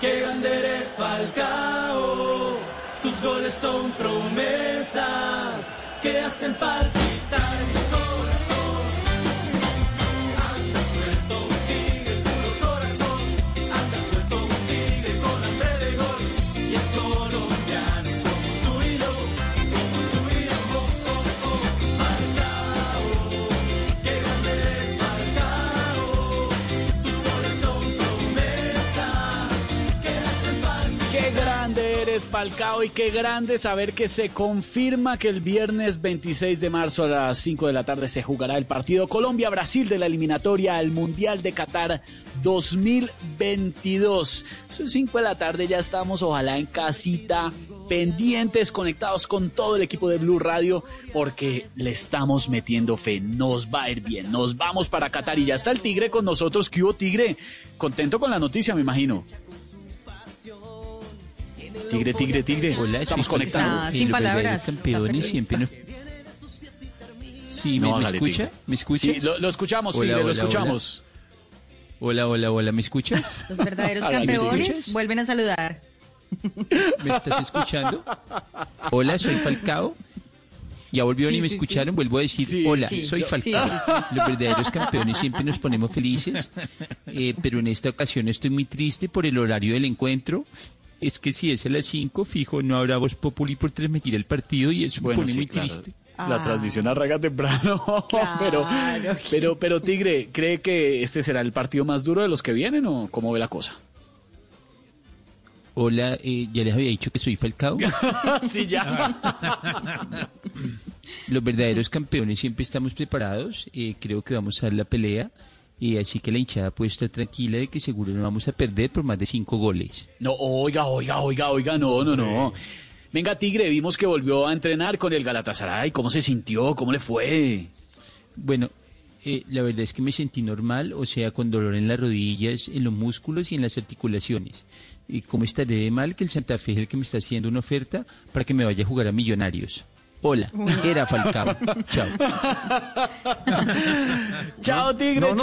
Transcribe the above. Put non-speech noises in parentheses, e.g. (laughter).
qué grande eres Falcao. Tus goles son promesas que hacen palpitar Qué grande eres, Falcao, y qué grande saber que se confirma que el viernes 26 de marzo a las 5 de la tarde se jugará el partido Colombia-Brasil de la eliminatoria al Mundial de Qatar 2022. Son 5 de la tarde, ya estamos ojalá en casita, pendientes, conectados con todo el equipo de Blue Radio, porque le estamos metiendo fe, nos va a ir bien, nos vamos para Qatar y ya está el Tigre con nosotros. ¿Qué Tigre? Contento con la noticia, me imagino. Tigre, tigre, tigre. Hola, estamos conectados. Ah, sin palabras. feliz. siempre nos... Sí, ¿me, No, me escucha? Tigre. ¿Me escuchas? Sí, lo, lo escuchamos, Hola, Tigre, lo hola, escuchamos. Hola, hola, hola, ¿me escuchas? (laughs) Los verdaderos (laughs) me campeones vuelven a saludar. ¿Me estás escuchando? Hola, soy Falcao. Ya volvieron Sí, y me sí, escucharon, vuelvo a decir, Sí, hola, sí, soy Falcao. sí, Los verdaderos campeones siempre nos ponemos felices, eh, pero en esta ocasión estoy muy triste por el horario del encuentro. Es que si es a las 5, fijo, no habrá voz populi por transmitir el partido y eso Bueno, me pone sí, muy claro. triste. La Ah. transmisión arranca temprano, (laughs) pero, pero, pero Tigre, ¿cree que este será el partido más duro de los que vienen o cómo ve la cosa? Hola, eh, ya les había dicho que soy Falcao. (laughs) sí, ya. Los verdaderos campeones siempre estamos preparados. eh, creo que vamos a dar la pelea. Y así que la hinchada puede estar tranquila de que seguro no vamos a perder por más de cinco goles. No, oiga, oiga, oiga, oiga, no, no, no. Venga, Tigre, vimos que volvió a entrenar con el Galatasaray. ¿Cómo se sintió? ¿Cómo le fue? Bueno, eh, la verdad es que me sentí normal, o sea, con dolor en las rodillas, en los músculos y en las articulaciones. Y cómo estaré de mal que el Santa Fe es el que me está haciendo una oferta para que me vaya a jugar a Millonarios. Hola, era Falcao. (laughs) Chao. (laughs) Chao, Tigre.